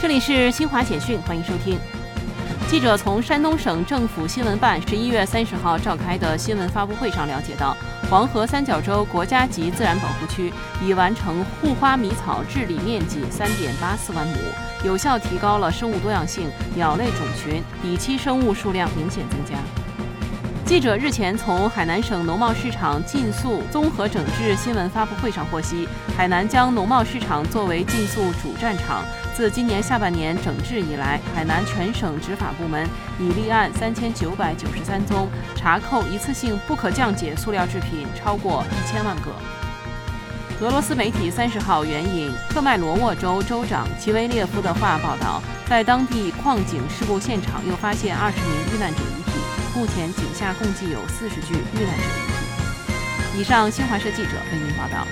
这里是新华简讯，欢迎收听。记者从山东省政府新闻办十一月三十号召开的新闻发布会上了解到，黄河三角洲国家级自然保护区已完成护花迷草治理面积三点八四万亩，有效提高了生物多样性，鸟类种群、底栖生物数量明显增加。记者日前从海南省农贸市场禁塑综合整治新闻发布会上获悉，海南将农贸市场作为禁塑主战场。自今年下半年整治以来，海南全省执法部门已立案三千九百九十三宗，查扣一次性不可降解塑料制品超过一千万个。俄罗斯媒体三十号援引克麦罗沃州州长齐维列夫的话报道，在当地矿井事故现场又发现二十名遇难者。目前井下共计有四十具遇难者遗体。以上，新华社记者为您报道。